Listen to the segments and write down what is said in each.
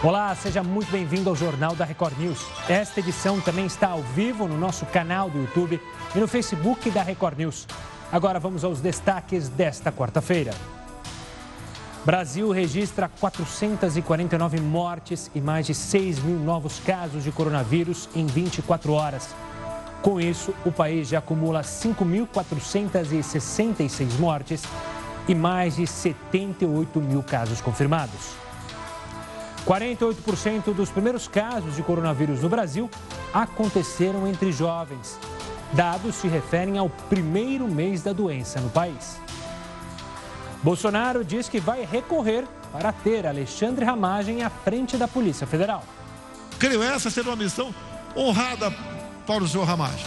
Olá, seja muito bem-vindo ao Jornal da Record News. Esta edição também está ao vivo no nosso canal do YouTube e no Facebook da Record News. Agora vamos aos destaques desta quarta-feira. Brasil registra 449 mortes e mais de 6 mil novos casos de coronavírus em 24 horas. Com isso, o país já acumula 5.466 mortes e mais de 78 mil casos confirmados. 48% dos primeiros casos de coronavírus no Brasil aconteceram entre jovens. Dados se referem ao primeiro mês da doença no país. Bolsonaro diz que vai recorrer para ter Alexandre Ramagem à frente da Polícia Federal. Creio essa ser uma missão honrada para o senhor Ramagem.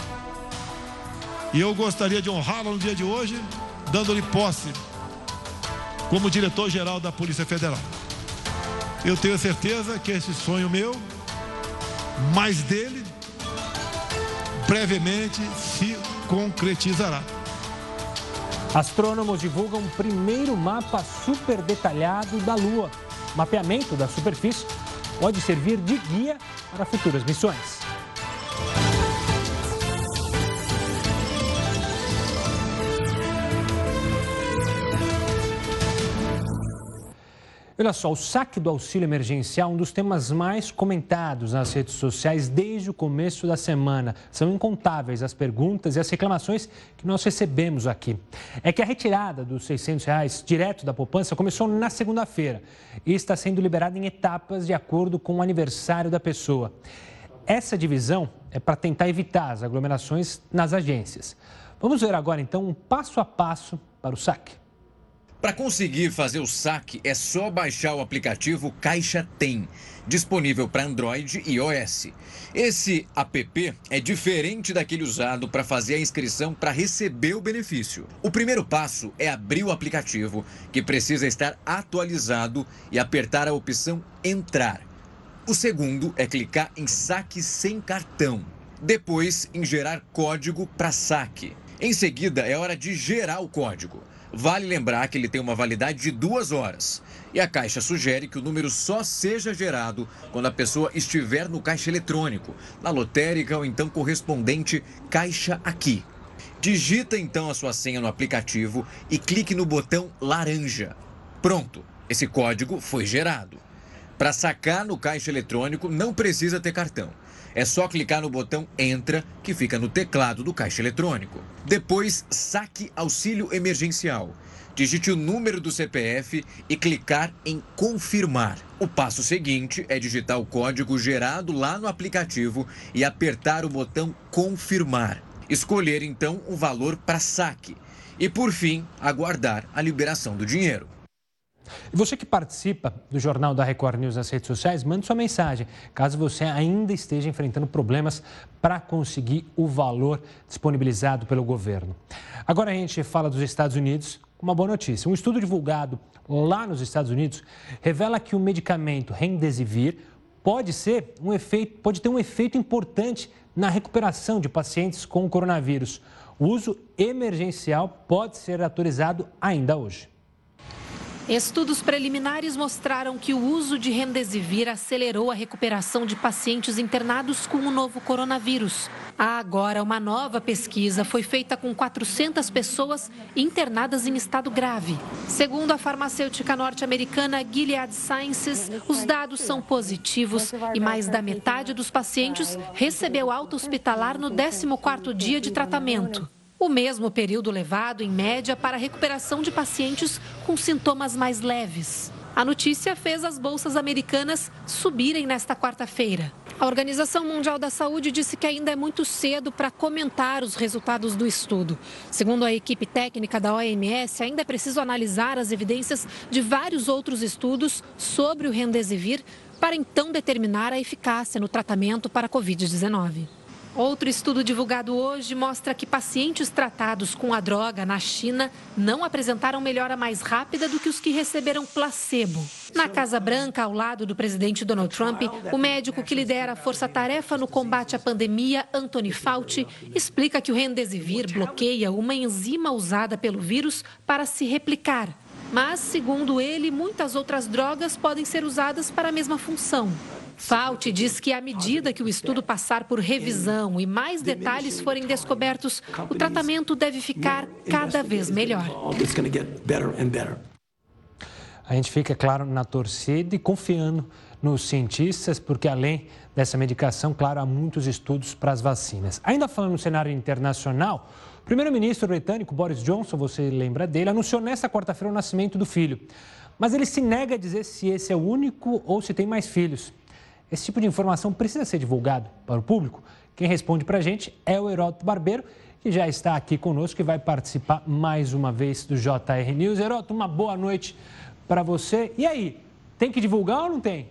E eu gostaria de honrá-lo no dia de hoje, dando-lhe posse como diretor-geral da Polícia Federal. Eu tenho certeza que esse sonho meu, mais dele, brevemente se concretizará. Astrônomos divulgam o primeiro mapa super detalhado da Lua. O mapeamento da superfície pode servir de guia para futuras missões. Olha só, o saque do auxílio emergencial é um dos temas mais comentados nas redes sociais desde o começo da semana. São incontáveis as perguntas e as reclamações que nós recebemos aqui. É que a retirada dos 600 reais direto da poupança começou na segunda-feira e está sendo liberada em etapas de acordo com o aniversário da pessoa. Essa divisão é para tentar evitar as aglomerações nas agências. Vamos ver agora então um passo a passo para o saque. Para conseguir fazer o saque, é só baixar o aplicativo Caixa Tem, disponível para Android e iOS. Esse app é diferente daquele usado para fazer a inscrição para receber o benefício. O primeiro passo é abrir o aplicativo, que precisa estar atualizado, e apertar a opção Entrar. O segundo é clicar em Saque sem cartão. Depois, em gerar código para saque. Em seguida, é hora de gerar o código. Vale lembrar que ele tem uma validade de duas horas. E a Caixa sugere que o número só seja gerado quando a pessoa estiver no caixa eletrônico, na lotérica ou então correspondente Caixa Aqui. Digita então a sua senha no aplicativo e clique no botão laranja. Pronto, esse código foi gerado. Para sacar no caixa eletrônico não precisa ter cartão. É só clicar no botão Entra, que fica no teclado do caixa eletrônico. Depois, saque auxílio emergencial. Digite o número do CPF e clicar em Confirmar. O passo seguinte é digitar o código gerado lá no aplicativo e apertar o botão Confirmar. Escolher então o valor para saque. E por fim, aguardar a liberação do dinheiro. E você que participa do Jornal da Record News nas redes sociais, mande sua mensagem, caso você ainda esteja enfrentando problemas para conseguir o valor disponibilizado pelo governo. Agora a gente fala dos Estados Unidos uma boa notícia. Um estudo divulgado lá nos Estados Unidos revela que o medicamento Remdesivir pode ser um efeito, pode ter um efeito importante na recuperação de pacientes com coronavírus. O uso emergencial pode ser autorizado ainda hoje. Estudos preliminares mostraram que o uso de remdesivir acelerou a recuperação de pacientes internados com o novo coronavírus. Há agora uma nova pesquisa foi feita com 400 pessoas internadas em estado grave. Segundo a farmacêutica norte-americana Gilead Sciences, os dados são positivos e mais da metade dos pacientes recebeu alta hospitalar no 14º dia de tratamento o mesmo período levado, em média, para a recuperação de pacientes com sintomas mais leves. A notícia fez as bolsas americanas subirem nesta quarta-feira. A Organização Mundial da Saúde disse que ainda é muito cedo para comentar os resultados do estudo. Segundo a equipe técnica da OMS, ainda é preciso analisar as evidências de vários outros estudos sobre o Remdesivir para então determinar a eficácia no tratamento para a Covid-19. Outro estudo divulgado hoje mostra que pacientes tratados com a droga na China não apresentaram melhora mais rápida do que os que receberam placebo. Na Casa Branca, ao lado do presidente Donald Trump, o médico que lidera a força-tarefa no combate à pandemia, Anthony Fauci, explica que o Remdesivir bloqueia uma enzima usada pelo vírus para se replicar. Mas, segundo ele, muitas outras drogas podem ser usadas para a mesma função. Fauci diz que à medida que o estudo passar por revisão e mais detalhes forem descobertos, o tratamento deve ficar cada vez melhor. A gente fica, claro, na torcida e confiando nos cientistas, porque além dessa medicação, claro, há muitos estudos para as vacinas. Ainda falando no cenário internacional, o primeiro-ministro britânico Boris Johnson, você lembra dele, anunciou nesta quarta-feira o nascimento do filho. Mas ele se nega a dizer se esse é o único ou se tem mais filhos. Esse tipo de informação precisa ser divulgado para o público? Quem responde para a gente é o Heródoto Barbeiro, que já está aqui conosco e vai participar mais uma vez do JR News. Heródoto, uma boa noite para você. E aí, tem que divulgar ou não tem?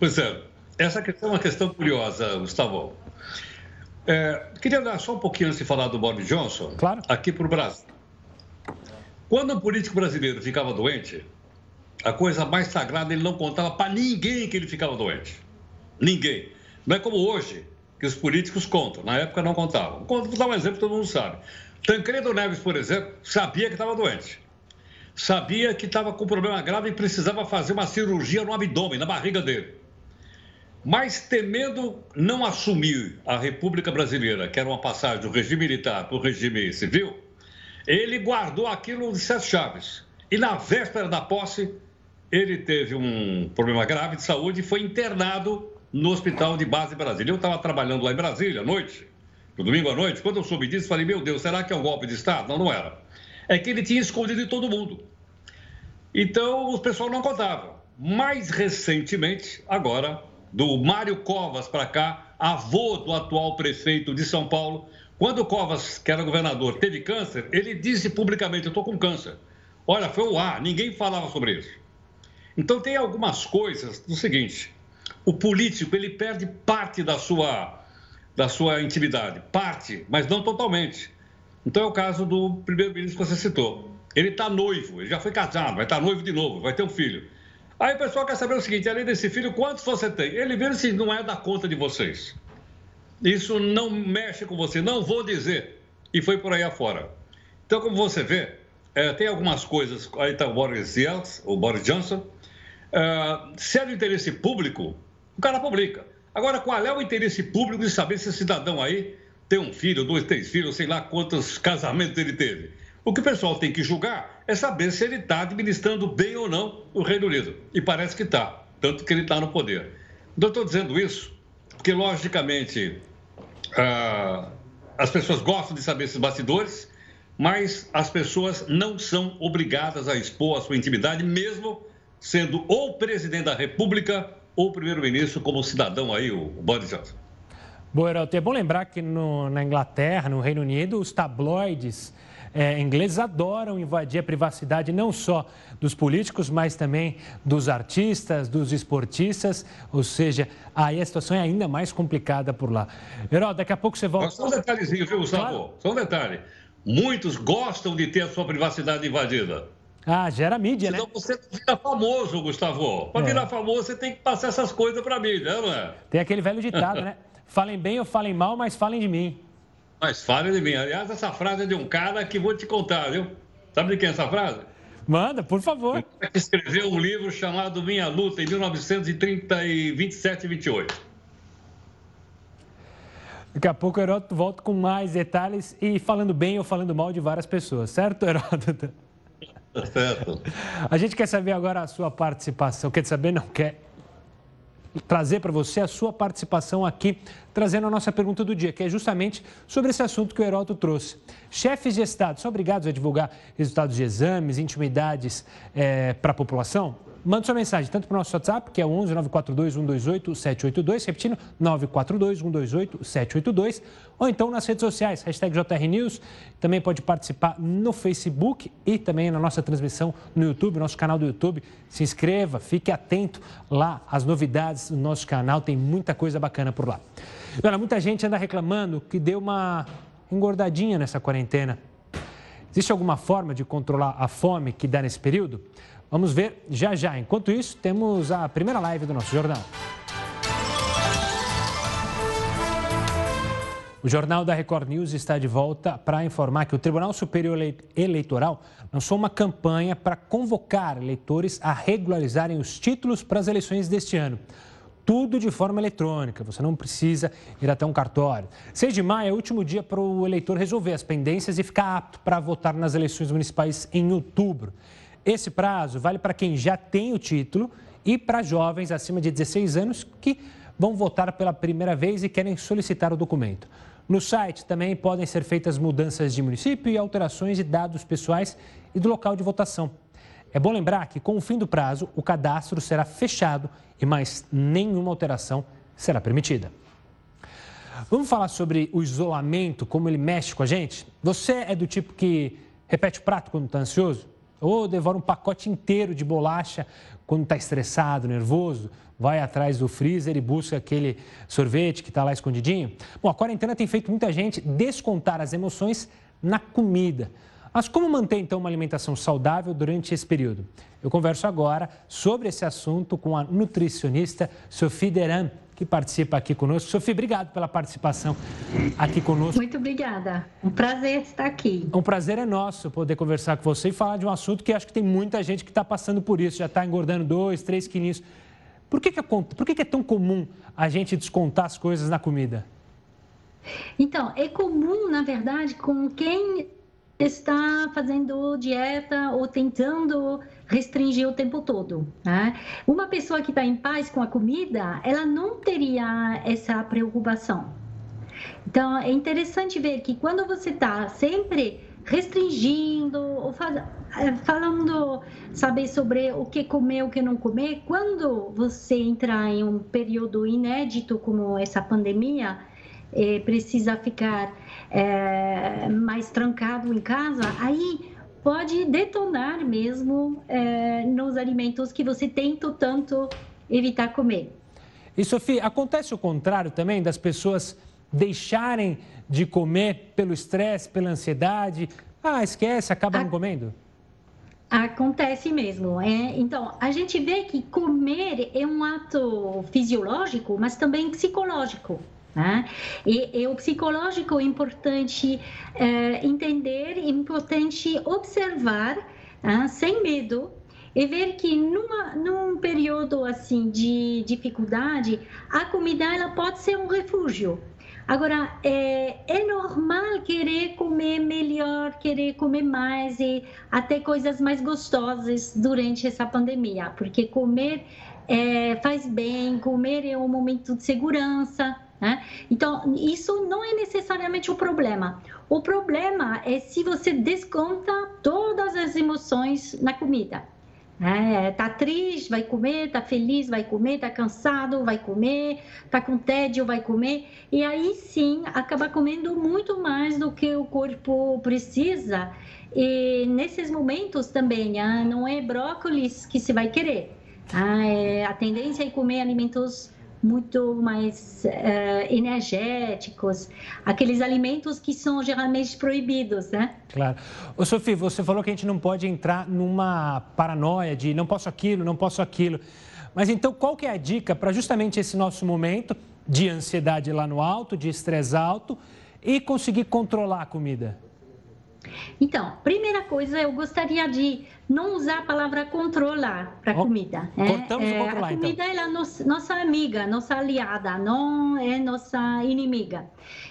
Pois é, essa questão é uma questão curiosa, Gustavo. É, queria dar só um pouquinho antes de falar do Boris Johnson, claro. aqui para o Brasil. Quando um político brasileiro ficava doente, a coisa mais sagrada ele não contava para ninguém que ele ficava doente. Ninguém. Não é como hoje, que os políticos contam. Na época não contavam. Vou dar um exemplo todo mundo sabe. Tancredo Neves, por exemplo, sabia que estava doente. Sabia que estava com problema grave e precisava fazer uma cirurgia no abdômen, na barriga dele. Mas temendo não assumir a República Brasileira, que era uma passagem do regime militar para o regime civil, ele guardou aquilo de sete chaves. E na véspera da posse, ele teve um problema grave de saúde e foi internado no Hospital de Base Brasília. Eu estava trabalhando lá em Brasília à noite, no domingo à noite. Quando eu soube disso, falei: Meu Deus, será que é um golpe de Estado? Não, não era. É que ele tinha escondido de todo mundo. Então, o pessoal não contava. Mais recentemente, agora, do Mário Covas para cá, avô do atual prefeito de São Paulo, quando o Covas, que era governador, teve câncer, ele disse publicamente: Eu estou com câncer. Olha, foi o ar, ninguém falava sobre isso. Então tem algumas coisas do seguinte: o político ele perde parte da sua da sua intimidade, parte, mas não totalmente. Então é o caso do primeiro-ministro que você citou. Ele está noivo, ele já foi casado, vai estar tá noivo de novo, vai ter um filho. Aí o pessoal quer saber o seguinte: além desse filho, quantos você tem? Ele vira assim: não é da conta de vocês. Isso não mexe com você, não vou dizer. E foi por aí afora. Então, como você vê, é, tem algumas coisas. Aí está o Boris Johnson, o Boris Johnson Uh, se é do interesse público, o cara publica. Agora, qual é o interesse público de saber se esse cidadão aí tem um filho, dois, três filhos, sei lá quantos casamentos ele teve? O que o pessoal tem que julgar é saber se ele está administrando bem ou não o Reino Unido. E parece que está, tanto que ele está no poder. Então, eu estou dizendo isso porque, logicamente, uh, as pessoas gostam de saber esses bastidores, mas as pessoas não são obrigadas a expor a sua intimidade, mesmo sendo ou presidente da República ou primeiro-ministro como cidadão aí, o Boris Johnson. Boa, Heraldo, é bom lembrar que no, na Inglaterra, no Reino Unido, os tabloides é, ingleses adoram invadir a privacidade não só dos políticos, mas também dos artistas, dos esportistas, ou seja, aí a situação é ainda mais complicada por lá. Heraldo, daqui a pouco você volta... Só um detalhezinho, viu, Gustavo? Claro. Só um detalhe. Muitos gostam de ter a sua privacidade invadida. Ah, gera mídia, Senão né? você vira famoso, Gustavo. Para é. virar famoso, você tem que passar essas coisas para mídia, não é? Tem aquele velho ditado, né? Falem bem ou falem mal, mas falem de mim. Mas falem de mim. Aliás, essa frase é de um cara que vou te contar, viu? Sabe de quem é essa frase? Manda, por favor. Um que escreveu um livro chamado Minha Luta, em 1927 e 28. Daqui a pouco o Heródoto volta com mais detalhes e falando bem ou falando mal de várias pessoas, certo, Heródoto? Tá certo. A gente quer saber agora a sua participação. Quer saber? Não, quer trazer para você a sua participação aqui, trazendo a nossa pergunta do dia, que é justamente sobre esse assunto que o Heródoto trouxe. Chefes de Estado são obrigados a divulgar resultados de exames, intimidades é, para a população? Manda sua mensagem tanto para o nosso WhatsApp, que é 11 942 128 782, repetindo, 942 128 782, ou então nas redes sociais, hashtag JR News. Também pode participar no Facebook e também na nossa transmissão no YouTube, nosso canal do YouTube. Se inscreva, fique atento lá às novidades do nosso canal, tem muita coisa bacana por lá. E olha, muita gente anda reclamando que deu uma engordadinha nessa quarentena. Existe alguma forma de controlar a fome que dá nesse período? Vamos ver já já. Enquanto isso, temos a primeira live do nosso jornal. O Jornal da Record News está de volta para informar que o Tribunal Superior Eleitoral lançou uma campanha para convocar eleitores a regularizarem os títulos para as eleições deste ano. Tudo de forma eletrônica, você não precisa ir até um cartório. 6 de maio é o último dia para o eleitor resolver as pendências e ficar apto para votar nas eleições municipais em outubro. Esse prazo vale para quem já tem o título e para jovens acima de 16 anos que vão votar pela primeira vez e querem solicitar o documento. No site também podem ser feitas mudanças de município e alterações de dados pessoais e do local de votação. É bom lembrar que, com o fim do prazo, o cadastro será fechado e mais nenhuma alteração será permitida. Vamos falar sobre o isolamento, como ele mexe com a gente? Você é do tipo que repete o prato quando está ansioso? Ou devora um pacote inteiro de bolacha quando está estressado, nervoso? vai atrás do freezer e busca aquele sorvete que está lá escondidinho? Bom, a quarentena tem feito muita gente descontar as emoções na comida. Mas como manter então uma alimentação saudável durante esse período? Eu converso agora sobre esse assunto com a nutricionista Sophie Deran, que participa aqui conosco. Sophie, obrigado pela participação aqui conosco. Muito obrigada. Um prazer estar aqui. Um prazer é nosso poder conversar com você e falar de um assunto que acho que tem muita gente que está passando por isso, já está engordando dois, três quilinhos. Por que, que, é, por que, que é tão comum a gente descontar as coisas na comida? Então, é comum, na verdade, com quem está fazendo dieta ou tentando restringir o tempo todo. Né? Uma pessoa que está em paz com a comida, ela não teria essa preocupação. Então, é interessante ver que quando você está sempre restringindo ou é, falando, saber sobre o que comer, o que não comer, quando você entrar em um período inédito como essa pandemia, é, precisa ficar é, mais trancado em casa, aí pode detonar mesmo é, nos alimentos que você tenta tanto evitar comer. E Sofia, acontece o contrário também das pessoas deixarem de comer pelo estresse, pela ansiedade? Ah, esquece, acaba a... não comendo? Acontece mesmo. É? Então, a gente vê que comer é um ato fisiológico, mas também psicológico. Né? E, e, o psicológico é importante é, entender, é importante observar, né? sem medo, e ver que numa, num período assim de dificuldade, a comida ela pode ser um refúgio. Agora, é, é normal querer comer melhor, querer comer mais e até coisas mais gostosas durante essa pandemia, porque comer é, faz bem, comer é um momento de segurança. Né? Então, isso não é necessariamente o problema. O problema é se você desconta todas as emoções na comida. É, tá triste, vai comer, tá feliz, vai comer, tá cansado, vai comer, tá com tédio, vai comer. E aí sim, acaba comendo muito mais do que o corpo precisa. E nesses momentos também, ah, não é brócolis que se vai querer. Ah, é, a tendência é comer alimentos muito mais uh, energéticos, aqueles alimentos que são geralmente proibidos, né? Claro. Ô, Sofia, você falou que a gente não pode entrar numa paranoia de não posso aquilo, não posso aquilo. Mas então, qual que é a dica para justamente esse nosso momento de ansiedade lá no alto, de estresse alto e conseguir controlar a comida? Então, primeira coisa, eu gostaria de não usar a palavra controlar para oh, comida. É, cortamos é, o controlar, a comida então. é nossa, nossa amiga, nossa aliada, não é nossa inimiga.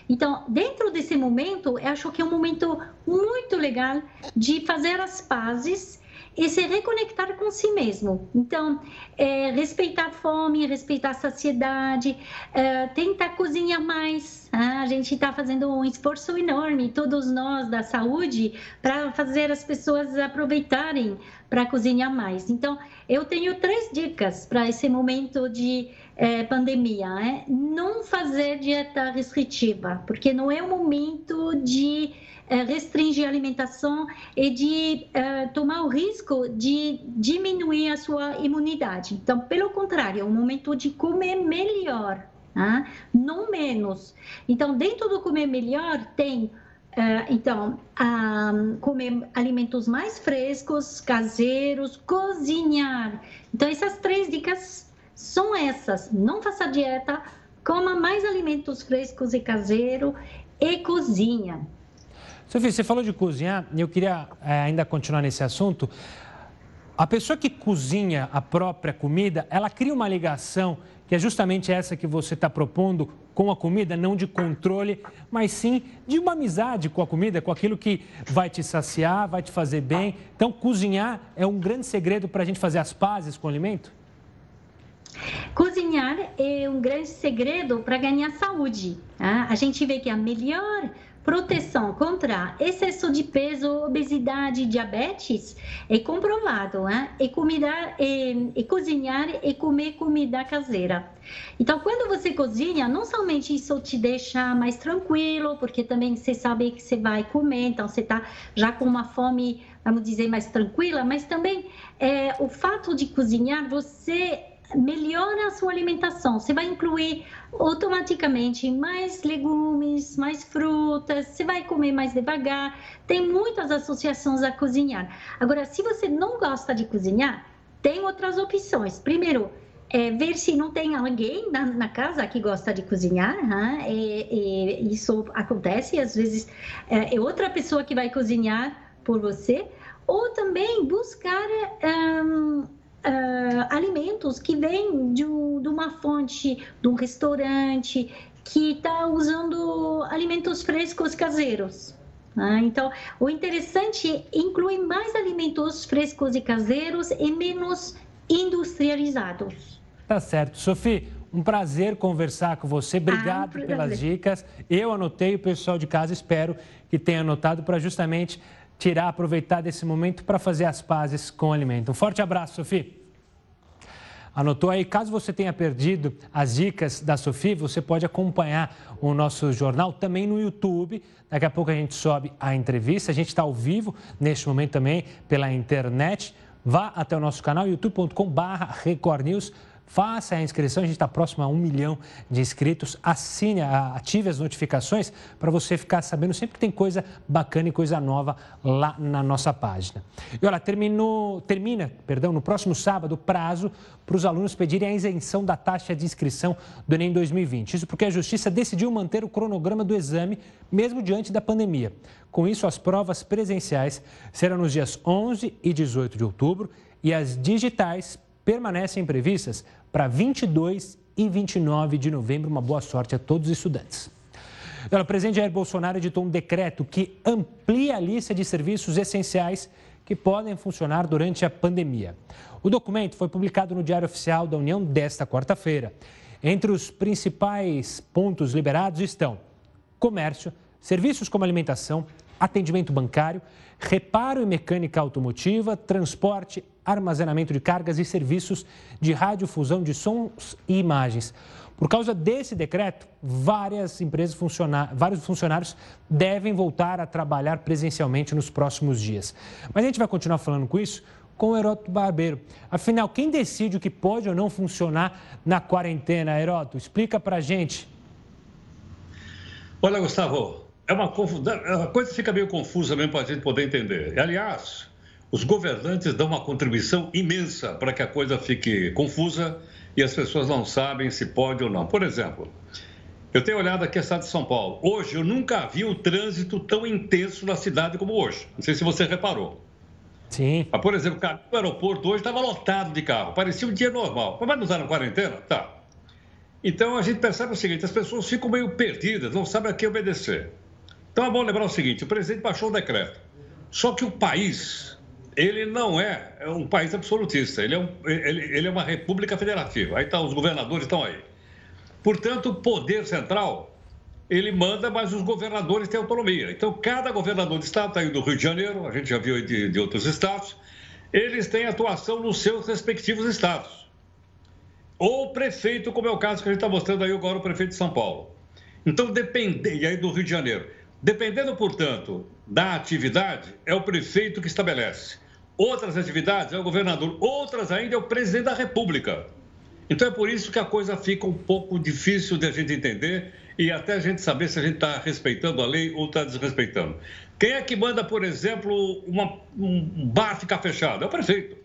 Então, dentro desse momento, eu acho que é um momento muito legal de fazer as pazes e se reconectar com si mesmo. Então, é, respeitar a fome, respeitar a saciedade, é, tentar cozinhar mais. Ah, a gente está fazendo um esforço enorme, todos nós da saúde, para fazer as pessoas aproveitarem para cozinhar mais. Então, eu tenho três dicas para esse momento de é, pandemia. É? Não fazer dieta restritiva, porque não é o momento de restringir a alimentação e de é, tomar o risco de diminuir a sua imunidade. Então, pelo contrário, é um momento de comer melhor, né? não menos. Então, dentro do comer melhor tem Uh, então, comer alimentos mais frescos, caseiros, cozinhar. Então, essas três dicas são essas. Não faça dieta, coma mais alimentos frescos e caseiros e cozinha. Sofia, você falou de cozinhar e eu queria é, ainda continuar nesse assunto. A pessoa que cozinha a própria comida, ela cria uma ligação que é justamente essa que você está propondo com a comida, não de controle, mas sim de uma amizade com a comida, com aquilo que vai te saciar, vai te fazer bem. Então, cozinhar é um grande segredo para a gente fazer as pazes com o alimento? Cozinhar é um grande segredo para ganhar saúde. Tá? A gente vê que a melhor proteção contra excesso de peso, obesidade, diabetes é comprovado, né? E comida, e, e cozinhar e comer comida caseira. Então, quando você cozinha, não somente isso te deixa mais tranquilo, porque também você sabe que você vai comer, então você está já com uma fome, vamos dizer, mais tranquila, mas também é, o fato de cozinhar, você melhora a sua alimentação. Você vai incluir automaticamente mais legumes, mais frutas, você vai comer mais devagar. Tem muitas associações a cozinhar. Agora, se você não gosta de cozinhar, tem outras opções. Primeiro, é, ver se não tem alguém na, na casa que gosta de cozinhar. Né? E, e isso acontece, às vezes é, é outra pessoa que vai cozinhar por você. Ou também buscar. Um, uh, alimentos que vêm de, de, uma fonte, de um restaurante, que está usando alimentos frescos caseiros. Né? Então, o interessante é incluir mais alimentos frescos e caseiros e menos industrializados. Tá certo. Sofia, um prazer conversar com você. Obrigado ah, um pelas dicas. Eu anotei, o pessoal de casa espero que tenha anotado para justamente tirar, aproveitar desse momento para fazer as pazes com o alimento. Um forte abraço, Sofia. Anotou aí? Caso você tenha perdido as dicas da Sofia, você pode acompanhar o nosso jornal também no YouTube. Daqui a pouco a gente sobe a entrevista. A gente está ao vivo neste momento também pela internet. Vá até o nosso canal youtube.com/record News Faça a inscrição, a gente está próximo a um milhão de inscritos. Assine, ative as notificações para você ficar sabendo sempre que tem coisa bacana e coisa nova lá na nossa página. E olha, terminou, termina, perdão, no próximo sábado o prazo para os alunos pedirem a isenção da taxa de inscrição do Enem 2020. Isso porque a Justiça decidiu manter o cronograma do exame, mesmo diante da pandemia. Com isso, as provas presenciais serão nos dias 11 e 18 de outubro e as digitais permanecem previstas para 22 e 29 de novembro. Uma boa sorte a todos os estudantes. o presidente Jair Bolsonaro editou um decreto que amplia a lista de serviços essenciais que podem funcionar durante a pandemia. O documento foi publicado no Diário Oficial da União desta quarta-feira. Entre os principais pontos liberados estão comércio, serviços como alimentação, atendimento bancário, reparo e mecânica automotiva, transporte, armazenamento de cargas e serviços de radiodifusão de sons e imagens. Por causa desse decreto, várias empresas funcionar, vários funcionários devem voltar a trabalhar presencialmente nos próximos dias. Mas a gente vai continuar falando com isso com o Heroto Barbeiro. Afinal, quem decide o que pode ou não funcionar na quarentena, Heroto? Explica pra gente. Olha, Gustavo, é uma confusão, a coisa fica meio confusa mesmo para a gente poder entender. Aliás, os governantes dão uma contribuição imensa para que a coisa fique confusa e as pessoas não sabem se pode ou não. Por exemplo, eu tenho olhado aqui a cidade de São Paulo. Hoje eu nunca vi o trânsito tão intenso na cidade como hoje. Não sei se você reparou. Sim. Mas, por exemplo, o aeroporto hoje estava lotado de carro. Parecia um dia normal. Mas não está na quarentena? Tá. Então a gente percebe o seguinte: as pessoas ficam meio perdidas, não sabem a quem obedecer. Então é bom lembrar o seguinte: o presidente baixou o decreto. Só que o país, ele não é um país absolutista, ele é, um, ele, ele é uma república federativa. Aí tá, os governadores estão aí. Portanto, o poder central, ele manda, mas os governadores têm autonomia. Então, cada governador de estado, está aí do Rio de Janeiro, a gente já viu de, de outros estados, eles têm atuação nos seus respectivos estados. Ou prefeito, como é o caso que a gente está mostrando aí agora, o prefeito de São Paulo. Então, depende, e aí do Rio de Janeiro. Dependendo, portanto, da atividade, é o prefeito que estabelece. Outras atividades é o governador, outras ainda é o presidente da República. Então é por isso que a coisa fica um pouco difícil de a gente entender e até a gente saber se a gente está respeitando a lei ou está desrespeitando. Quem é que manda, por exemplo, uma, um bar ficar fechado? É o prefeito.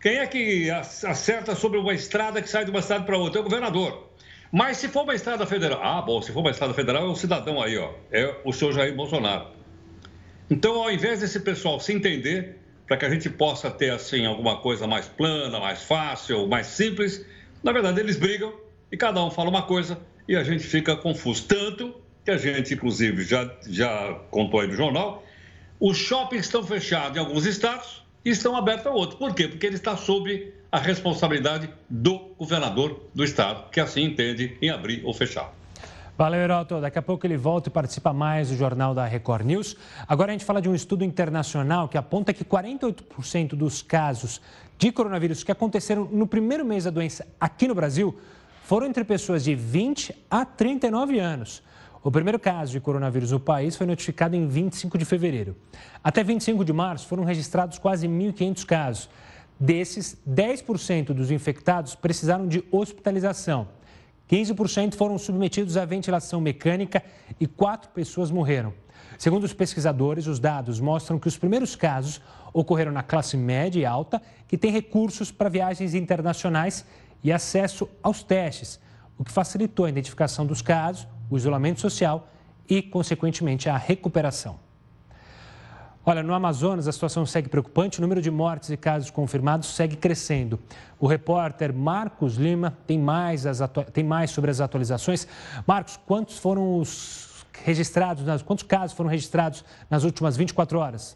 Quem é que acerta sobre uma estrada que sai de uma cidade para outra? É o governador. Mas se for uma estrada federal, ah, bom, se for uma estrada federal, é o cidadão aí, ó, é o senhor Jair Bolsonaro. Então, ao invés desse pessoal se entender, para que a gente possa ter, assim, alguma coisa mais plana, mais fácil, mais simples, na verdade, eles brigam e cada um fala uma coisa e a gente fica confuso. Tanto que a gente, inclusive, já, já contou aí no jornal, os shoppings estão fechados em alguns estados e estão abertos em outros. Por quê? Porque ele está sob a responsabilidade do governador do estado, que assim entende em abrir ou fechar. Valeu, Heroto. Daqui a pouco ele volta e participa mais do Jornal da Record News. Agora a gente fala de um estudo internacional que aponta que 48% dos casos de coronavírus que aconteceram no primeiro mês da doença aqui no Brasil foram entre pessoas de 20 a 39 anos. O primeiro caso de coronavírus no país foi notificado em 25 de fevereiro. Até 25 de março foram registrados quase 1.500 casos. Desses, 10% dos infectados precisaram de hospitalização. 15% foram submetidos à ventilação mecânica e quatro pessoas morreram. Segundo os pesquisadores, os dados mostram que os primeiros casos ocorreram na classe média e alta, que tem recursos para viagens internacionais e acesso aos testes, o que facilitou a identificação dos casos, o isolamento social e, consequentemente, a recuperação. Olha, no Amazonas a situação segue preocupante, o número de mortes e casos confirmados segue crescendo. O repórter Marcos Lima tem mais, as tem mais sobre as atualizações. Marcos, quantos foram os registrados, quantos casos foram registrados nas últimas 24 horas?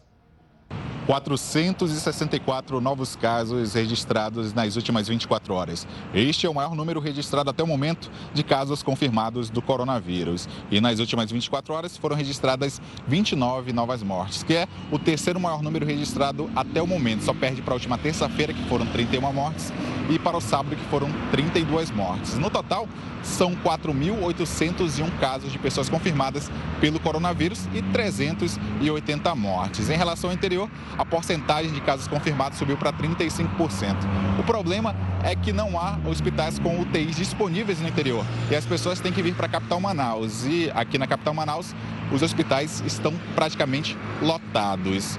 464 novos casos registrados nas últimas 24 horas. Este é o maior número registrado até o momento de casos confirmados do coronavírus. E nas últimas 24 horas foram registradas 29 novas mortes, que é o terceiro maior número registrado até o momento. Só perde para a última terça-feira, que foram 31 mortes, e para o sábado, que foram 32 mortes. No total, são 4.801 casos de pessoas confirmadas pelo coronavírus e 380 mortes. Em relação ao interior, a porcentagem de casos confirmados subiu para 35%. O problema é que não há hospitais com UTIs disponíveis no interior e as pessoas têm que vir para a capital Manaus. E aqui na capital Manaus, os hospitais estão praticamente lotados.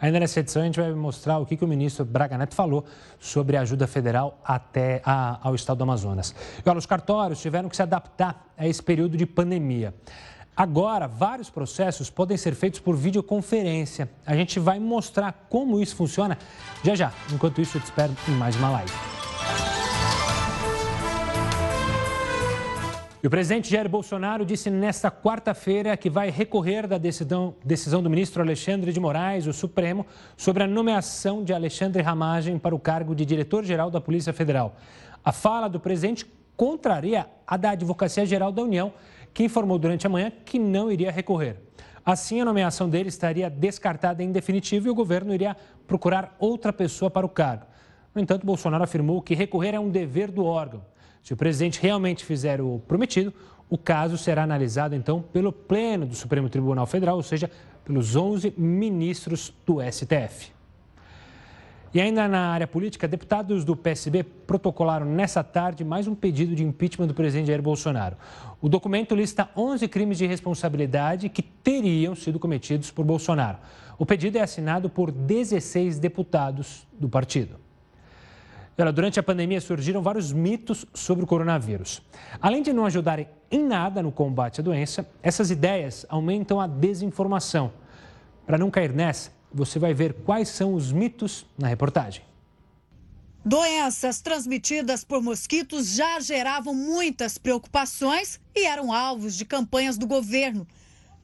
Ainda nessa edição, a gente vai mostrar o que, que o ministro Braga Neto falou sobre a ajuda federal até a, ao estado do Amazonas. E, olha, os cartórios tiveram que se adaptar a esse período de pandemia. Agora, vários processos podem ser feitos por videoconferência. A gente vai mostrar como isso funciona já já. Enquanto isso, eu te espero em mais uma live. E o presidente Jair Bolsonaro disse nesta quarta-feira que vai recorrer da decisão, decisão, do ministro Alexandre de Moraes, o Supremo, sobre a nomeação de Alexandre Ramagem para o cargo de diretor-geral da Polícia Federal. A fala do presidente contraria a da Advocacia Geral da União, que informou durante a manhã que não iria recorrer. Assim, a nomeação dele estaria descartada em definitivo e o governo iria procurar outra pessoa para o cargo. No entanto, Bolsonaro afirmou que recorrer é um dever do órgão. Se o presidente realmente fizer o prometido, o caso será analisado então pelo Pleno do Supremo Tribunal Federal, ou seja, pelos 11 ministros do STF. E ainda na área política, deputados do PSB protocolaram nessa tarde mais um pedido de impeachment do presidente Jair Bolsonaro. O documento lista 11 crimes de responsabilidade que teriam sido cometidos por Bolsonaro. O pedido é assinado por 16 deputados do partido. Durante a pandemia surgiram vários mitos sobre o coronavírus. Além de não ajudarem em nada no combate à doença, essas ideias aumentam a desinformação. Para não cair nessa, você vai ver quais são os mitos na reportagem. Doenças transmitidas por mosquitos já geravam muitas preocupações e eram alvos de campanhas do governo.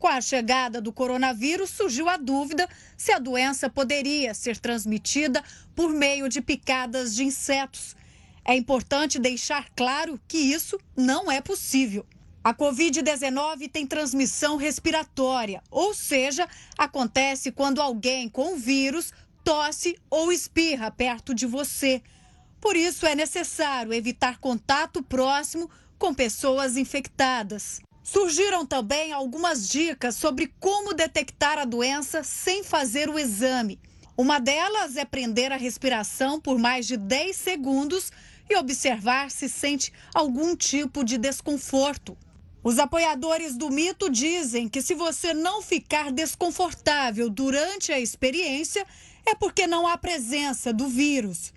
Com a chegada do coronavírus, surgiu a dúvida se a doença poderia ser transmitida por meio de picadas de insetos. É importante deixar claro que isso não é possível. A Covid-19 tem transmissão respiratória, ou seja, acontece quando alguém com o vírus tosse ou espirra perto de você. Por isso, é necessário evitar contato próximo com pessoas infectadas. Surgiram também algumas dicas sobre como detectar a doença sem fazer o exame. Uma delas é prender a respiração por mais de 10 segundos e observar se sente algum tipo de desconforto. Os apoiadores do mito dizem que se você não ficar desconfortável durante a experiência, é porque não há presença do vírus.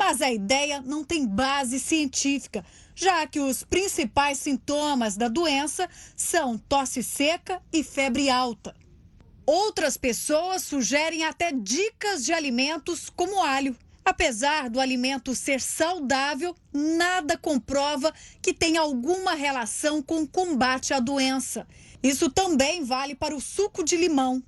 Mas a ideia não tem base científica, já que os principais sintomas da doença são tosse seca e febre alta. Outras pessoas sugerem até dicas de alimentos como alho. Apesar do alimento ser saudável, nada comprova que tem alguma relação com o combate à doença. Isso também vale para o suco de limão.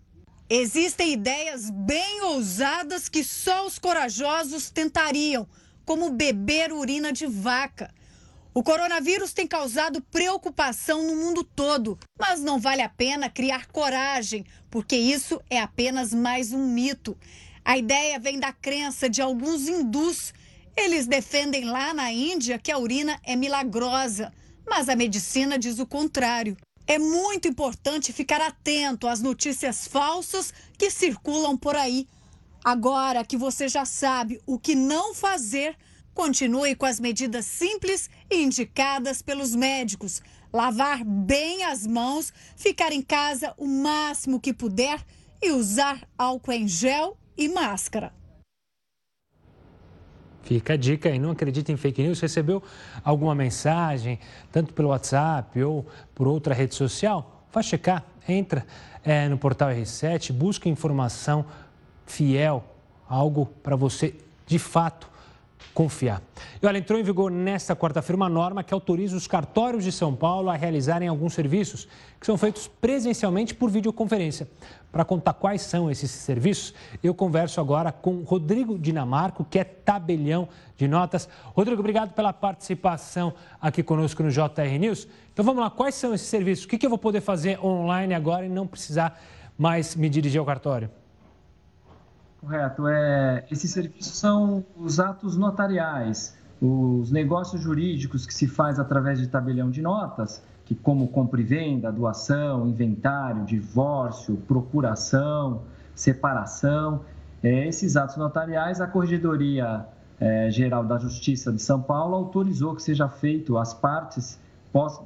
Existem ideias bem ousadas que só os corajosos tentariam, como beber urina de vaca. O coronavírus tem causado preocupação no mundo todo, mas não vale a pena criar coragem, porque isso é apenas mais um mito. A ideia vem da crença de alguns hindus. Eles defendem lá na Índia que a urina é milagrosa, mas a medicina diz o contrário. É muito importante ficar atento às notícias falsas que circulam por aí. Agora que você já sabe o que não fazer, continue com as medidas simples indicadas pelos médicos. Lavar bem as mãos, ficar em casa o máximo que puder e usar álcool em gel e máscara. Fica a dica aí, não acredite em fake news. Recebeu alguma mensagem, tanto pelo WhatsApp ou por outra rede social? Vá checar, entra é, no portal R7, busca informação fiel, algo para você de fato confiar. E olha, entrou em vigor nesta quarta-feira uma norma que autoriza os cartórios de São Paulo a realizarem alguns serviços que são feitos presencialmente por videoconferência. Para contar quais são esses serviços, eu converso agora com Rodrigo Dinamarco, que é tabelião de notas. Rodrigo, obrigado pela participação aqui conosco no JR News. Então vamos lá, quais são esses serviços? O que eu vou poder fazer online agora e não precisar mais me dirigir ao cartório? Correto. É, esses serviços são os atos notariais, os negócios jurídicos que se faz através de tabelião de notas, que como compra e venda, doação, inventário, divórcio, procuração, separação. É, esses atos notariais, a Corregedoria é, Geral da Justiça de São Paulo autorizou que seja feito, as partes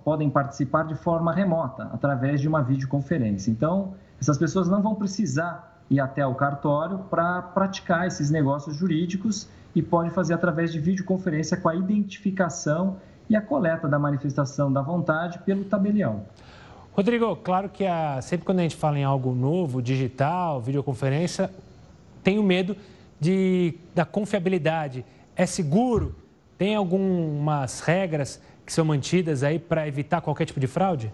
podem participar de forma remota, através de uma videoconferência. Então, essas pessoas não vão precisar ir até o cartório para praticar esses negócios jurídicos e pode fazer através de videoconferência com a identificação e a coleta da manifestação da vontade pelo tabelião. Rodrigo, claro que a, sempre quando a gente fala em algo novo, digital, videoconferência, tenho medo de, da confiabilidade. É seguro? Tem algumas regras que são mantidas aí para evitar qualquer tipo de fraude?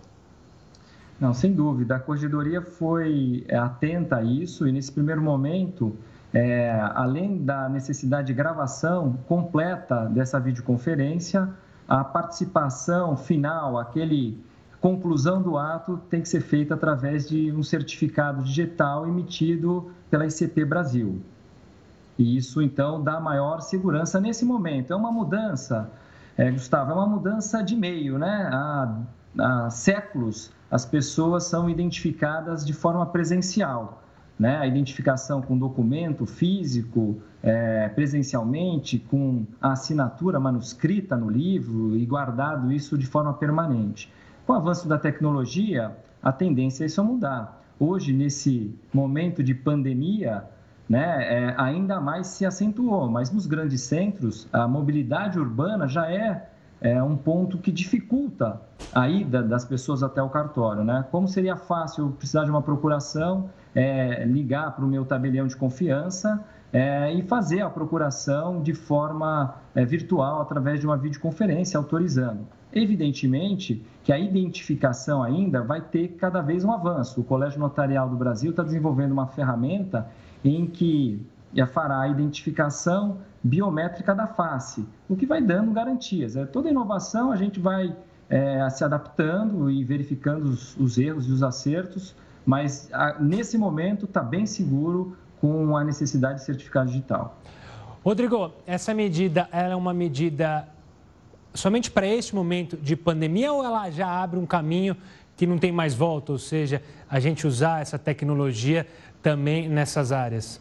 Não, sem dúvida. A corregedoria foi é, atenta a isso e, nesse primeiro momento, é, além da necessidade de gravação completa dessa videoconferência, a participação final, aquele conclusão do ato, tem que ser feita através de um certificado digital emitido pela ICP Brasil. E isso, então, dá maior segurança nesse momento. É uma mudança, é, Gustavo, é uma mudança de meio, né? Há, há séculos as pessoas são identificadas de forma presencial. Né? A identificação com documento físico, é, presencialmente, com a assinatura manuscrita no livro e guardado isso de forma permanente. Com o avanço da tecnologia, a tendência é isso mudar. Hoje, nesse momento de pandemia, né, é, ainda mais se acentuou, mas nos grandes centros, a mobilidade urbana já é é um ponto que dificulta a ida das pessoas até o cartório. Né? Como seria fácil precisar de uma procuração, é, ligar para o meu tabelião de confiança é, e fazer a procuração de forma é, virtual através de uma videoconferência autorizando. Evidentemente que a identificação ainda vai ter cada vez um avanço. O Colégio Notarial do Brasil está desenvolvendo uma ferramenta em que fará a identificação biométrica da face, o que vai dando garantias. É, toda inovação a gente vai é, se adaptando e verificando os, os, erros e os acertos, mas a, nesse momento está bem seguro com a necessidade de certificado digital. Rodrigo, essa medida é uma medida somente para este momento de pandemia ou ela já abre um caminho que não tem mais volta, ou seja, a gente usar essa tecnologia também nessas áreas?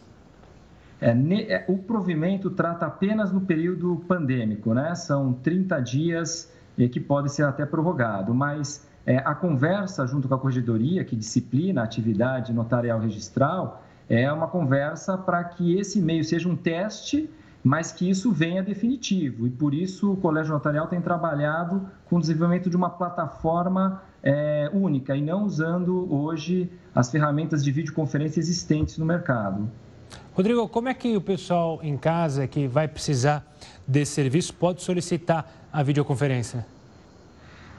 É, é, o provimento trata apenas no período pandêmico, né? São 30 dias que pode ser até prorrogado, mas é, a conversa junto com a corregedoria, que disciplina a atividade notarial registral, é uma conversa para que esse meio seja um teste mas que isso venha definitivo. E por isso o Colégio Notarial tem trabalhado com o desenvolvimento de uma plataforma é, única e não usando hoje as ferramentas de videoconferência existentes no mercado. Rodrigo, como é que o pessoal em casa que vai precisar desse serviço pode solicitar a videoconferência?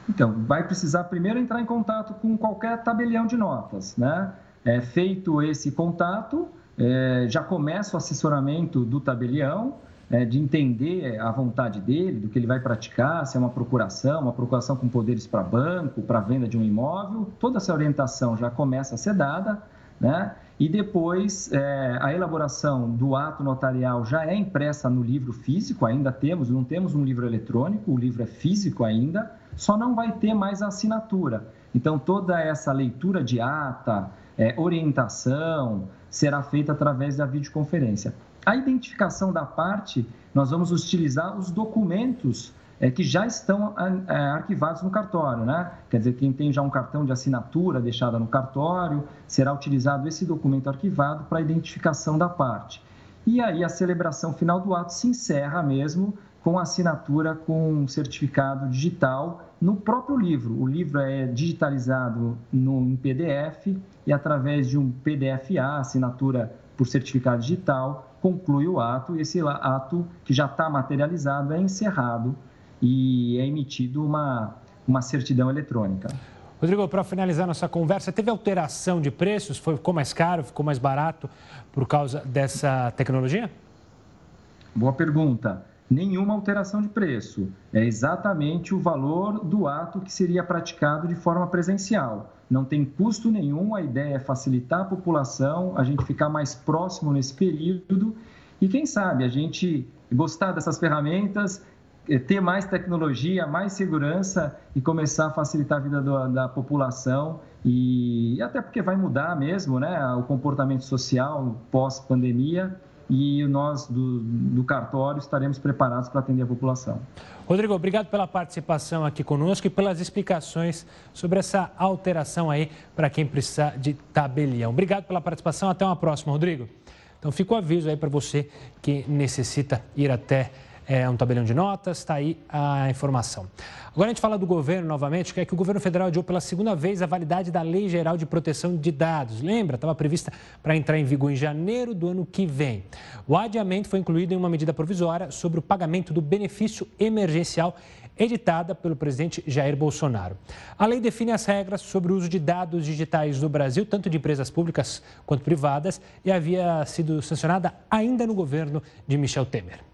Então, vai precisar primeiro entrar em contato com qualquer tabelião de notas, né? É, feito esse contato, é, já começa o assessoramento do tabelião, é, de entender a vontade dele, do que ele vai praticar, se é uma procuração, uma procuração com poderes para banco, para venda de um imóvel, toda essa orientação já começa a ser dada, né? E depois é, a elaboração do ato notarial já é impressa no livro físico, ainda temos, não temos um livro eletrônico, o livro é físico ainda, só não vai ter mais a assinatura. Então toda essa leitura de ata, é, orientação, será feita através da videoconferência. A identificação da parte, nós vamos utilizar os documentos é, que já estão é, arquivados no cartório, né? Quer dizer, quem tem já um cartão de assinatura deixada no cartório, será utilizado esse documento arquivado para a identificação da parte. E aí a celebração final do ato se encerra mesmo com assinatura com certificado digital no próprio livro. O livro é digitalizado no, em PDF e através de um PDF-A, assinatura por certificado digital, conclui o ato esse ato que já está materializado é encerrado e é emitido uma, uma certidão eletrônica. Rodrigo, para finalizar nossa conversa, teve alteração de preços? Foi, ficou mais caro, ficou mais barato por causa dessa tecnologia? Boa pergunta nenhuma alteração de preço. É exatamente o valor do ato que seria praticado de forma presencial. Não tem custo nenhum, a ideia é facilitar a população, a gente ficar mais próximo nesse período e, quem sabe, a gente gostar dessas ferramentas, ter mais tecnologia, mais segurança e começar a facilitar a vida do, da população e até porque vai mudar mesmo né, o comportamento social pós-pandemia e nós do, do cartório estaremos preparados para atender a população. Rodrigo, obrigado pela participação aqui conosco e pelas explicações sobre essa alteração aí para quem precisar de tabelião. Obrigado pela participação, até uma próxima, Rodrigo. Então fica o aviso aí para você que necessita ir até é, um tabelião de notas, está aí a informação. Agora a gente fala do governo novamente, que é que o governo federal adiou pela segunda vez a validade da Lei Geral de Proteção de Dados. Lembra? Estava prevista para entrar em vigor em janeiro do ano que vem. O adiamento foi incluído em uma medida provisória sobre o pagamento do benefício emergencial editada pelo presidente Jair Bolsonaro. A lei define as regras sobre o uso de dados digitais no Brasil, tanto de empresas públicas quanto privadas, e havia sido sancionada ainda no governo de Michel Temer.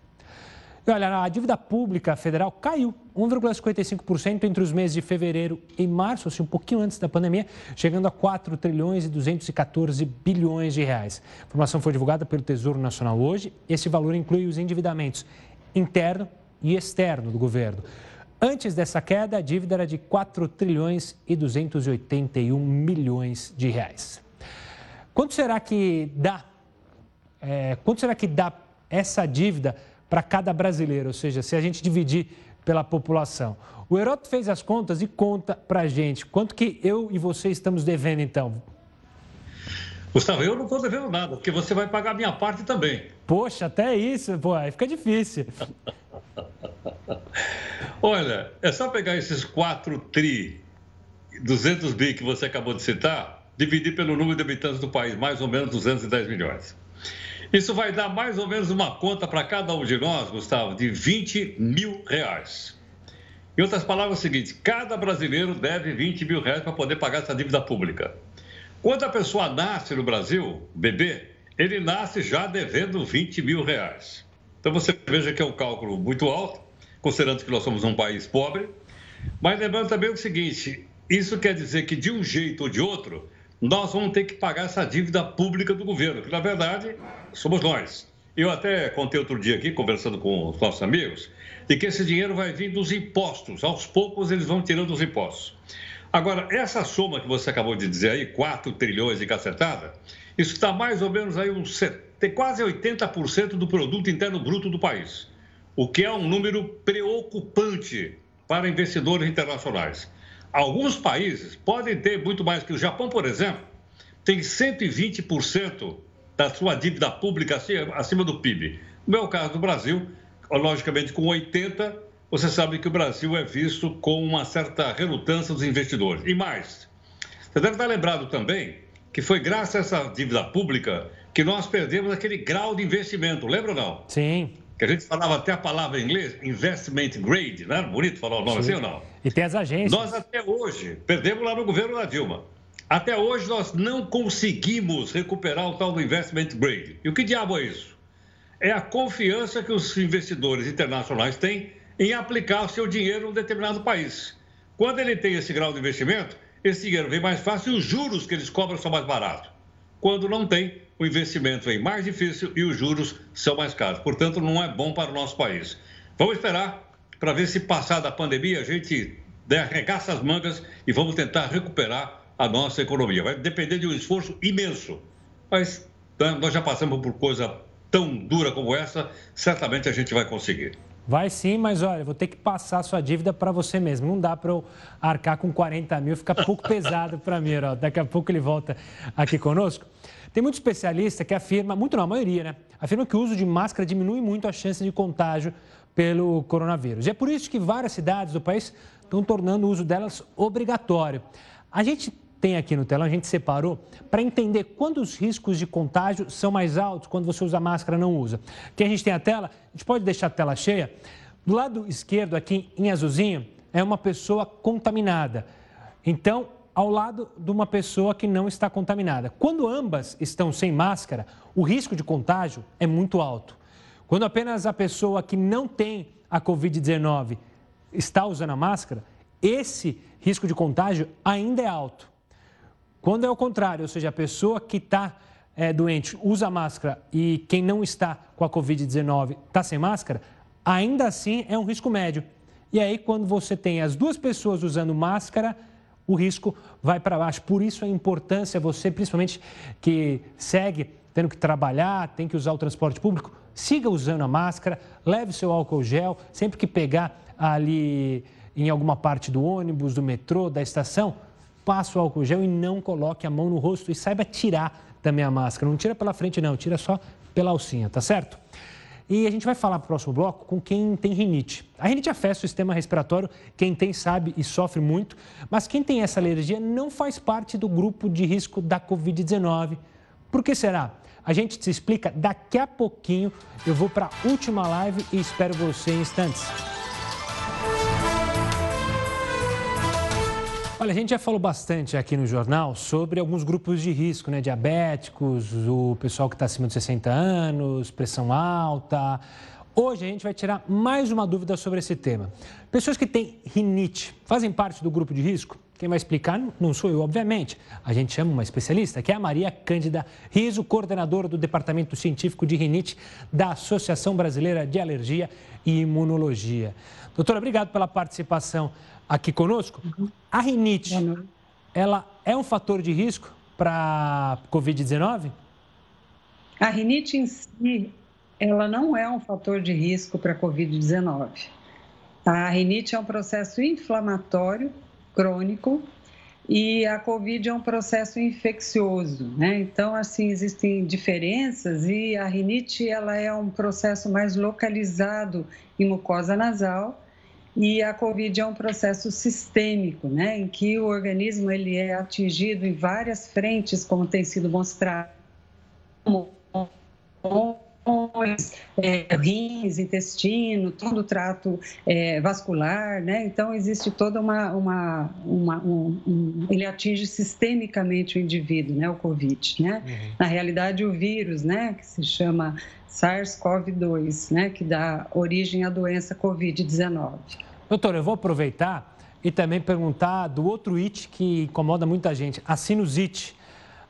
Olha, a dívida pública federal caiu 1,55% entre os meses de fevereiro e março, assim, um pouquinho antes da pandemia, chegando a 4 trilhões e 214 bilhões de reais. A informação foi divulgada pelo Tesouro Nacional hoje. Esse valor inclui os endividamentos interno e externo do governo. Antes dessa queda, a dívida era de 4 trilhões e 281 milhões de reais. Quanto será que dá? É, quanto será que dá essa dívida para cada brasileiro, ou seja, se a gente dividir pela população. O Heroto fez as contas e conta para a gente quanto que eu e você estamos devendo, então. Gustavo, eu não estou devendo nada, porque você vai pagar a minha parte também. Poxa, até isso, pô, aí fica difícil. Olha, é só pegar esses 4 tri, 200 bi que você acabou de citar, dividir pelo número de habitantes do país, mais ou menos 210 milhões. Isso vai dar mais ou menos uma conta para cada um de nós, Gustavo, de 20 mil reais. Em outras palavras, é o seguinte: cada brasileiro deve 20 mil reais para poder pagar essa dívida pública. Quando a pessoa nasce no Brasil, bebê, ele nasce já devendo 20 mil reais. Então você veja que é um cálculo muito alto, considerando que nós somos um país pobre. Mas lembrando também o seguinte: isso quer dizer que de um jeito ou de outro, nós vamos ter que pagar essa dívida pública do governo, que na verdade somos nós. Eu até contei outro dia aqui, conversando com os nossos amigos, de que esse dinheiro vai vir dos impostos. Aos poucos eles vão tirando os impostos. Agora, essa soma que você acabou de dizer aí, 4 trilhões de cacetada, isso está mais ou menos aí uns tem quase 80% do produto interno bruto do país, o que é um número preocupante para investidores internacionais. Alguns países podem ter muito mais que o Japão, por exemplo, tem 120% da sua dívida pública acima do PIB. No meu caso do Brasil, logicamente com 80, você sabe que o Brasil é visto com uma certa relutância dos investidores. E mais, você deve estar lembrado também que foi graças a essa dívida pública que nós perdemos aquele grau de investimento, lembra ou não? Sim. Que a gente falava até a palavra em inglês, investment grade, não era bonito falar o nome Sim. assim ou não? E tem as agências. Nós até hoje, perdemos lá no governo da Dilma. Até hoje nós não conseguimos recuperar o tal do investment grade. E o que diabo é isso? É a confiança que os investidores internacionais têm em aplicar o seu dinheiro em um determinado país. Quando ele tem esse grau de investimento, esse dinheiro vem mais fácil e os juros que eles cobram são mais baratos. Quando não tem, o investimento vem mais difícil e os juros são mais caros. Portanto, não é bom para o nosso país. Vamos esperar para ver se passar da pandemia a gente arregaça as mangas e vamos tentar recuperar a nossa economia. Vai depender de um esforço imenso. Mas né, nós já passamos por coisa tão dura como essa, certamente a gente vai conseguir. Vai sim, mas olha, vou ter que passar a sua dívida para você mesmo. Não dá para eu arcar com 40 mil, fica pouco pesado para mim. Ó. Daqui a pouco ele volta aqui conosco. Tem muito especialista que afirma, muito não, a maioria, né? Afirma que o uso de máscara diminui muito a chance de contágio pelo coronavírus. E é por isso que várias cidades do país estão tornando o uso delas obrigatório. A gente tem aqui no telão, a gente separou para entender quando os riscos de contágio são mais altos quando você usa máscara não usa. Aqui a gente tem a tela, a gente pode deixar a tela cheia. Do lado esquerdo, aqui em azulzinho, é uma pessoa contaminada. Então, ao lado de uma pessoa que não está contaminada. Quando ambas estão sem máscara, o risco de contágio é muito alto. Quando apenas a pessoa que não tem a Covid-19 está usando a máscara, esse risco de contágio ainda é alto. Quando é o contrário, ou seja, a pessoa que está é, doente usa máscara e quem não está com a Covid-19 está sem máscara, ainda assim é um risco médio. E aí, quando você tem as duas pessoas usando máscara, o risco vai para baixo. Por isso a importância, você principalmente que segue tendo que trabalhar, tem que usar o transporte público, siga usando a máscara, leve seu álcool gel, sempre que pegar ali em alguma parte do ônibus, do metrô, da estação, passe o álcool gel e não coloque a mão no rosto e saiba tirar também a máscara. Não tira pela frente, não, tira só pela alcinha, tá certo? E a gente vai falar para o próximo bloco com quem tem rinite. A rinite afeta o sistema respiratório, quem tem sabe e sofre muito, mas quem tem essa alergia não faz parte do grupo de risco da Covid-19. Por que será? A gente te explica daqui a pouquinho. Eu vou para a última live e espero você em instantes. Olha, a gente já falou bastante aqui no jornal sobre alguns grupos de risco, né? Diabéticos, o pessoal que está acima de 60 anos, pressão alta. Hoje a gente vai tirar mais uma dúvida sobre esse tema. Pessoas que têm rinite fazem parte do grupo de risco? Quem vai explicar não sou eu, obviamente. A gente chama uma especialista, que é a Maria Cândida Riso, coordenadora do Departamento Científico de Rinite da Associação Brasileira de Alergia e Imunologia. Doutora, obrigado pela participação aqui conosco. A rinite, ela é um fator de risco para Covid-19? A rinite em si, ela não é um fator de risco para Covid-19. A rinite é um processo inflamatório crônico e a Covid é um processo infeccioso, né? Então, assim, existem diferenças e a rinite, ela é um processo mais localizado em mucosa nasal e a COVID é um processo sistêmico, né, em que o organismo ele é atingido em várias frentes, como tem sido mostrado, como é, rins, intestino, todo o trato é, vascular, né? Então existe toda uma, uma, uma um, um, ele atinge sistemicamente o indivíduo, né? O COVID, né? Uhum. Na realidade o vírus, né? Que se chama SARS-CoV-2, né, que dá origem à doença Covid-19. Doutor, eu vou aproveitar e também perguntar do outro it que incomoda muita gente, a sinusite.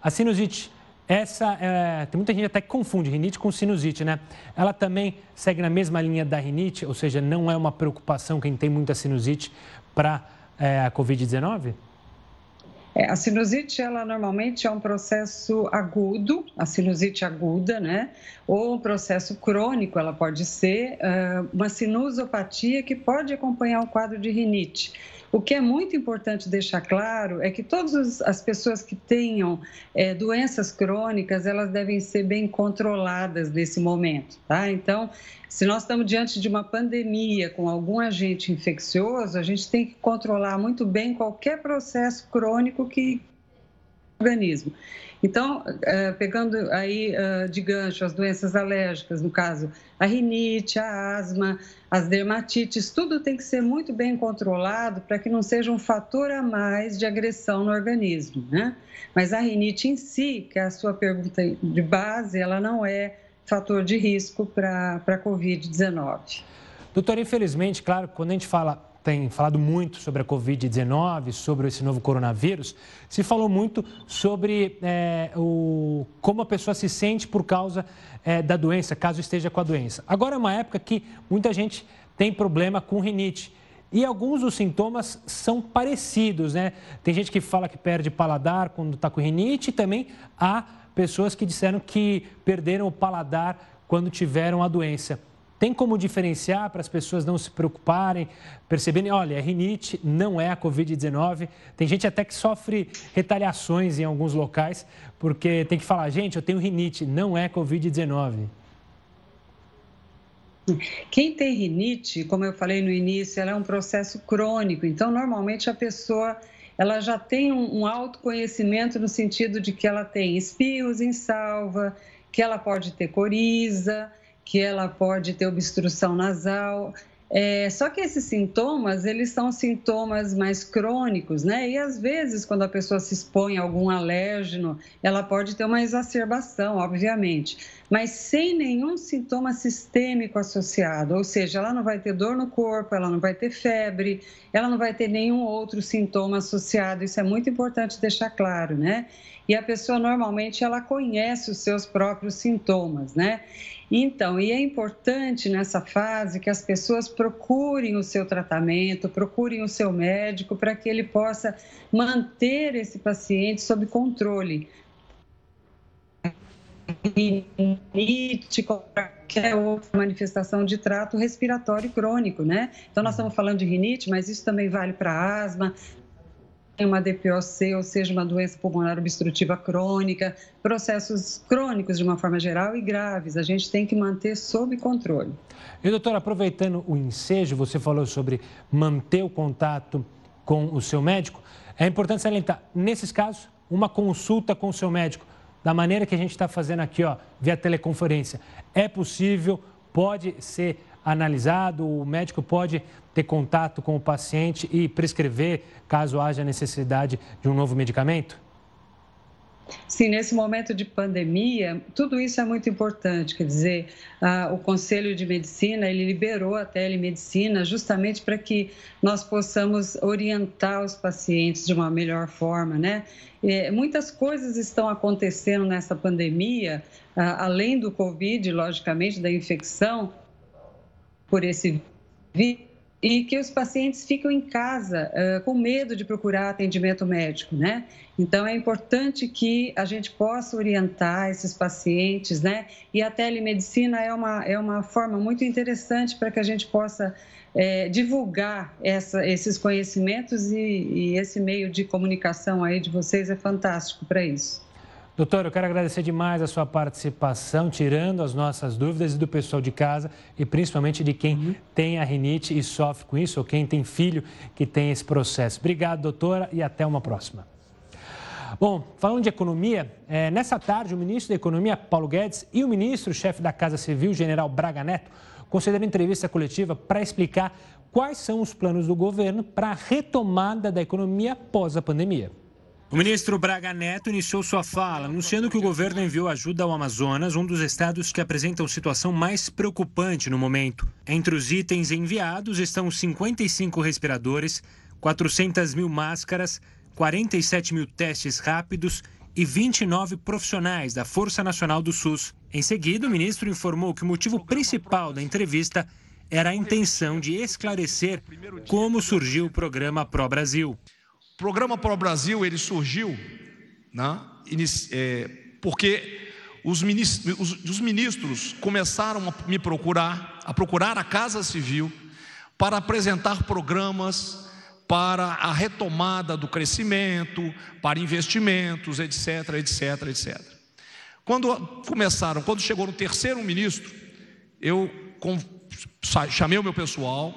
A sinusite, essa, é, tem muita gente até que confunde rinite com sinusite, né? Ela também segue na mesma linha da rinite, ou seja, não é uma preocupação quem tem muita sinusite para é, a Covid-19? É, a sinusite, ela normalmente é um processo agudo, a sinusite aguda, né? Ou um processo crônico, ela pode ser uh, uma sinusopatia que pode acompanhar o quadro de rinite. O que é muito importante deixar claro é que todas as pessoas que tenham é, doenças crônicas, elas devem ser bem controladas nesse momento, tá? Então, se nós estamos diante de uma pandemia com algum agente infeccioso, a gente tem que controlar muito bem qualquer processo crônico que organismo. Então, eh, pegando aí eh, de gancho as doenças alérgicas, no caso, a rinite, a asma, as dermatites, tudo tem que ser muito bem controlado para que não seja um fator a mais de agressão no organismo, né? Mas a rinite em si, que é a sua pergunta de base, ela não é fator de risco para a Covid-19. Doutor, infelizmente, claro, quando a gente fala tem falado muito sobre a Covid-19, sobre esse novo coronavírus, se falou muito sobre é, o, como a pessoa se sente por causa é, da doença, caso esteja com a doença. Agora é uma época que muita gente tem problema com rinite. E alguns dos sintomas são parecidos, né? Tem gente que fala que perde paladar quando está com rinite e também há pessoas que disseram que perderam o paladar quando tiveram a doença. Tem como diferenciar para as pessoas não se preocuparem, perceberem, olha, rinite não é a Covid-19. Tem gente até que sofre retaliações em alguns locais, porque tem que falar, gente, eu tenho rinite, não é Covid-19. Quem tem rinite, como eu falei no início, ela é um processo crônico. Então, normalmente a pessoa ela já tem um, um autoconhecimento no sentido de que ela tem espios em salva, que ela pode ter coriza, que ela pode ter obstrução nasal. É, só que esses sintomas, eles são sintomas mais crônicos, né? E às vezes, quando a pessoa se expõe a algum alérgeno, ela pode ter uma exacerbação, obviamente, mas sem nenhum sintoma sistêmico associado, ou seja, ela não vai ter dor no corpo, ela não vai ter febre, ela não vai ter nenhum outro sintoma associado. Isso é muito importante deixar claro, né? E a pessoa normalmente ela conhece os seus próprios sintomas, né? Então, e é importante nessa fase que as pessoas procurem o seu tratamento, procurem o seu médico para que ele possa manter esse paciente sob controle. Rinite, qualquer outra manifestação de trato respiratório crônico, né? Então, nós estamos falando de rinite, mas isso também vale para asma, uma DPOC, ou seja, uma doença pulmonar obstrutiva crônica, processos crônicos de uma forma geral e graves. A gente tem que manter sob controle. E, doutora, aproveitando o ensejo, você falou sobre manter o contato com o seu médico. É importante salientar, nesses casos, uma consulta com o seu médico, da maneira que a gente está fazendo aqui, ó, via teleconferência. É possível, pode ser analisado, o médico pode ter contato com o paciente e prescrever caso haja necessidade de um novo medicamento? Sim, nesse momento de pandemia, tudo isso é muito importante. Quer dizer, o Conselho de Medicina ele liberou a telemedicina justamente para que nós possamos orientar os pacientes de uma melhor forma, né? É, muitas coisas estão acontecendo nessa pandemia, além do Covid, logicamente, da infecção por esse vírus e que os pacientes ficam em casa uh, com medo de procurar atendimento médico, né? Então é importante que a gente possa orientar esses pacientes, né? E a telemedicina é uma, é uma forma muito interessante para que a gente possa é, divulgar essa, esses conhecimentos e, e esse meio de comunicação aí de vocês é fantástico para isso. Doutor, eu quero agradecer demais a sua participação, tirando as nossas dúvidas e do pessoal de casa e principalmente de quem uhum. tem a rinite e sofre com isso, ou quem tem filho que tem esse processo. Obrigado, doutora, e até uma próxima. Bom, falando de economia, é, nessa tarde o ministro da Economia, Paulo Guedes, e o ministro-chefe da Casa Civil, general Braga Neto, concederam entrevista coletiva para explicar quais são os planos do governo para a retomada da economia após a pandemia. O ministro Braga Neto iniciou sua fala anunciando que o governo enviou ajuda ao Amazonas, um dos estados que apresentam situação mais preocupante no momento. Entre os itens enviados estão 55 respiradores, 400 mil máscaras, 47 mil testes rápidos e 29 profissionais da Força Nacional do SUS. Em seguida, o ministro informou que o motivo principal da entrevista era a intenção de esclarecer como surgiu o programa Pro Brasil. Programa Pro Brasil ele surgiu né, é, porque os ministros, os, os ministros começaram a me procurar, a procurar a Casa Civil para apresentar programas para a retomada do crescimento, para investimentos, etc, etc, etc. Quando começaram, quando chegou no terceiro ministro, eu chamei o meu pessoal,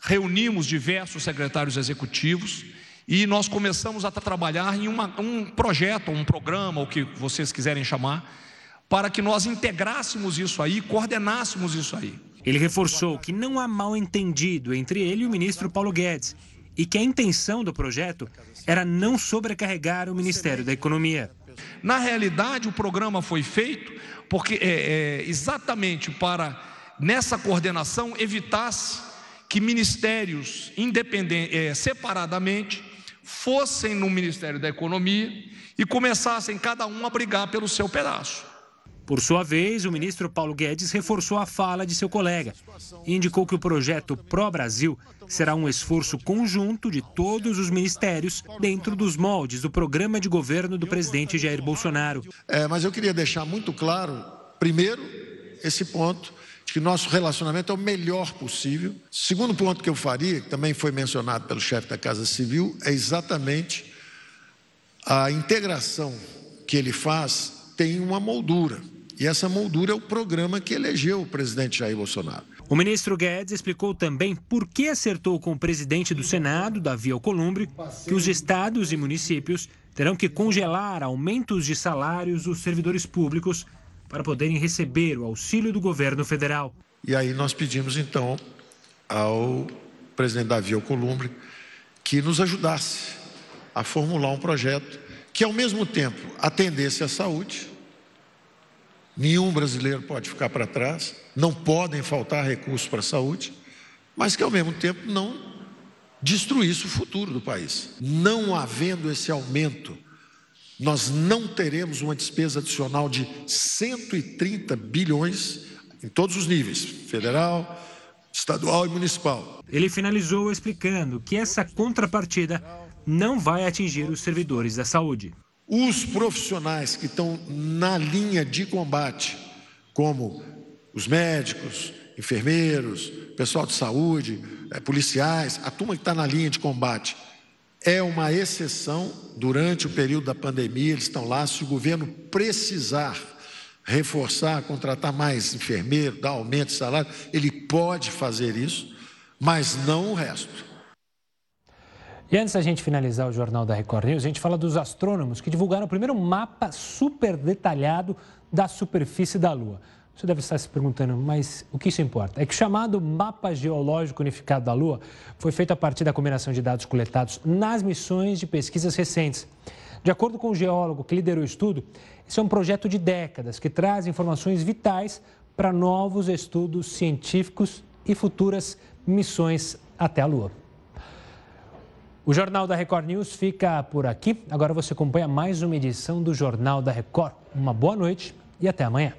reunimos diversos secretários executivos e nós começamos a trabalhar em uma, um projeto, um programa, o que vocês quiserem chamar, para que nós integrássemos isso aí, coordenássemos isso aí. Ele reforçou que não há mal entendido entre ele e o ministro Paulo Guedes e que a intenção do projeto era não sobrecarregar o Ministério da Economia. Na realidade, o programa foi feito porque é, é, exatamente para nessa coordenação evitasse que ministérios independentes, é, separadamente, fossem no Ministério da Economia e começassem cada um a brigar pelo seu pedaço. Por sua vez, o ministro Paulo Guedes reforçou a fala de seu colega e indicou que o projeto Pro Brasil será um esforço conjunto de todos os ministérios dentro dos moldes do programa de governo do presidente Jair Bolsonaro. É, mas eu queria deixar muito claro, primeiro, esse ponto que nosso relacionamento é o melhor possível. Segundo ponto que eu faria, que também foi mencionado pelo chefe da Casa Civil, é exatamente a integração que ele faz tem uma moldura. E essa moldura é o programa que elegeu o presidente Jair Bolsonaro. O ministro Guedes explicou também por que acertou com o presidente do Senado, Davi Alcolumbre, que os estados e municípios terão que congelar aumentos de salários dos servidores públicos para poderem receber o auxílio do governo federal. E aí nós pedimos então ao presidente Davi Alcolumbre que nos ajudasse a formular um projeto que ao mesmo tempo atendesse à saúde, Nenhum brasileiro pode ficar para trás, não podem faltar recursos para a saúde, mas que ao mesmo tempo não destruísse o futuro do país. Não havendo esse aumento, nós não teremos uma despesa adicional de 130 bilhões em todos os níveis federal, estadual e municipal. Ele finalizou explicando que essa contrapartida não vai atingir os servidores da saúde. Os profissionais que estão na linha de combate, como os médicos, enfermeiros, pessoal de saúde, é, policiais, a turma que está na linha de combate, é uma exceção durante o período da pandemia, eles estão lá. Se o governo precisar reforçar, contratar mais enfermeiro, dar aumento de salário, ele pode fazer isso, mas não o resto. E antes da gente finalizar o Jornal da Record News, a gente fala dos astrônomos que divulgaram o primeiro mapa super detalhado da superfície da Lua. Você deve estar se perguntando, mas o que isso importa? É que o chamado Mapa Geológico Unificado da Lua foi feito a partir da combinação de dados coletados nas missões de pesquisas recentes. De acordo com o geólogo que liderou o estudo, esse é um projeto de décadas que traz informações vitais para novos estudos científicos e futuras missões até a Lua. O Jornal da Record News fica por aqui. Agora você acompanha mais uma edição do Jornal da Record. Uma boa noite e até amanhã.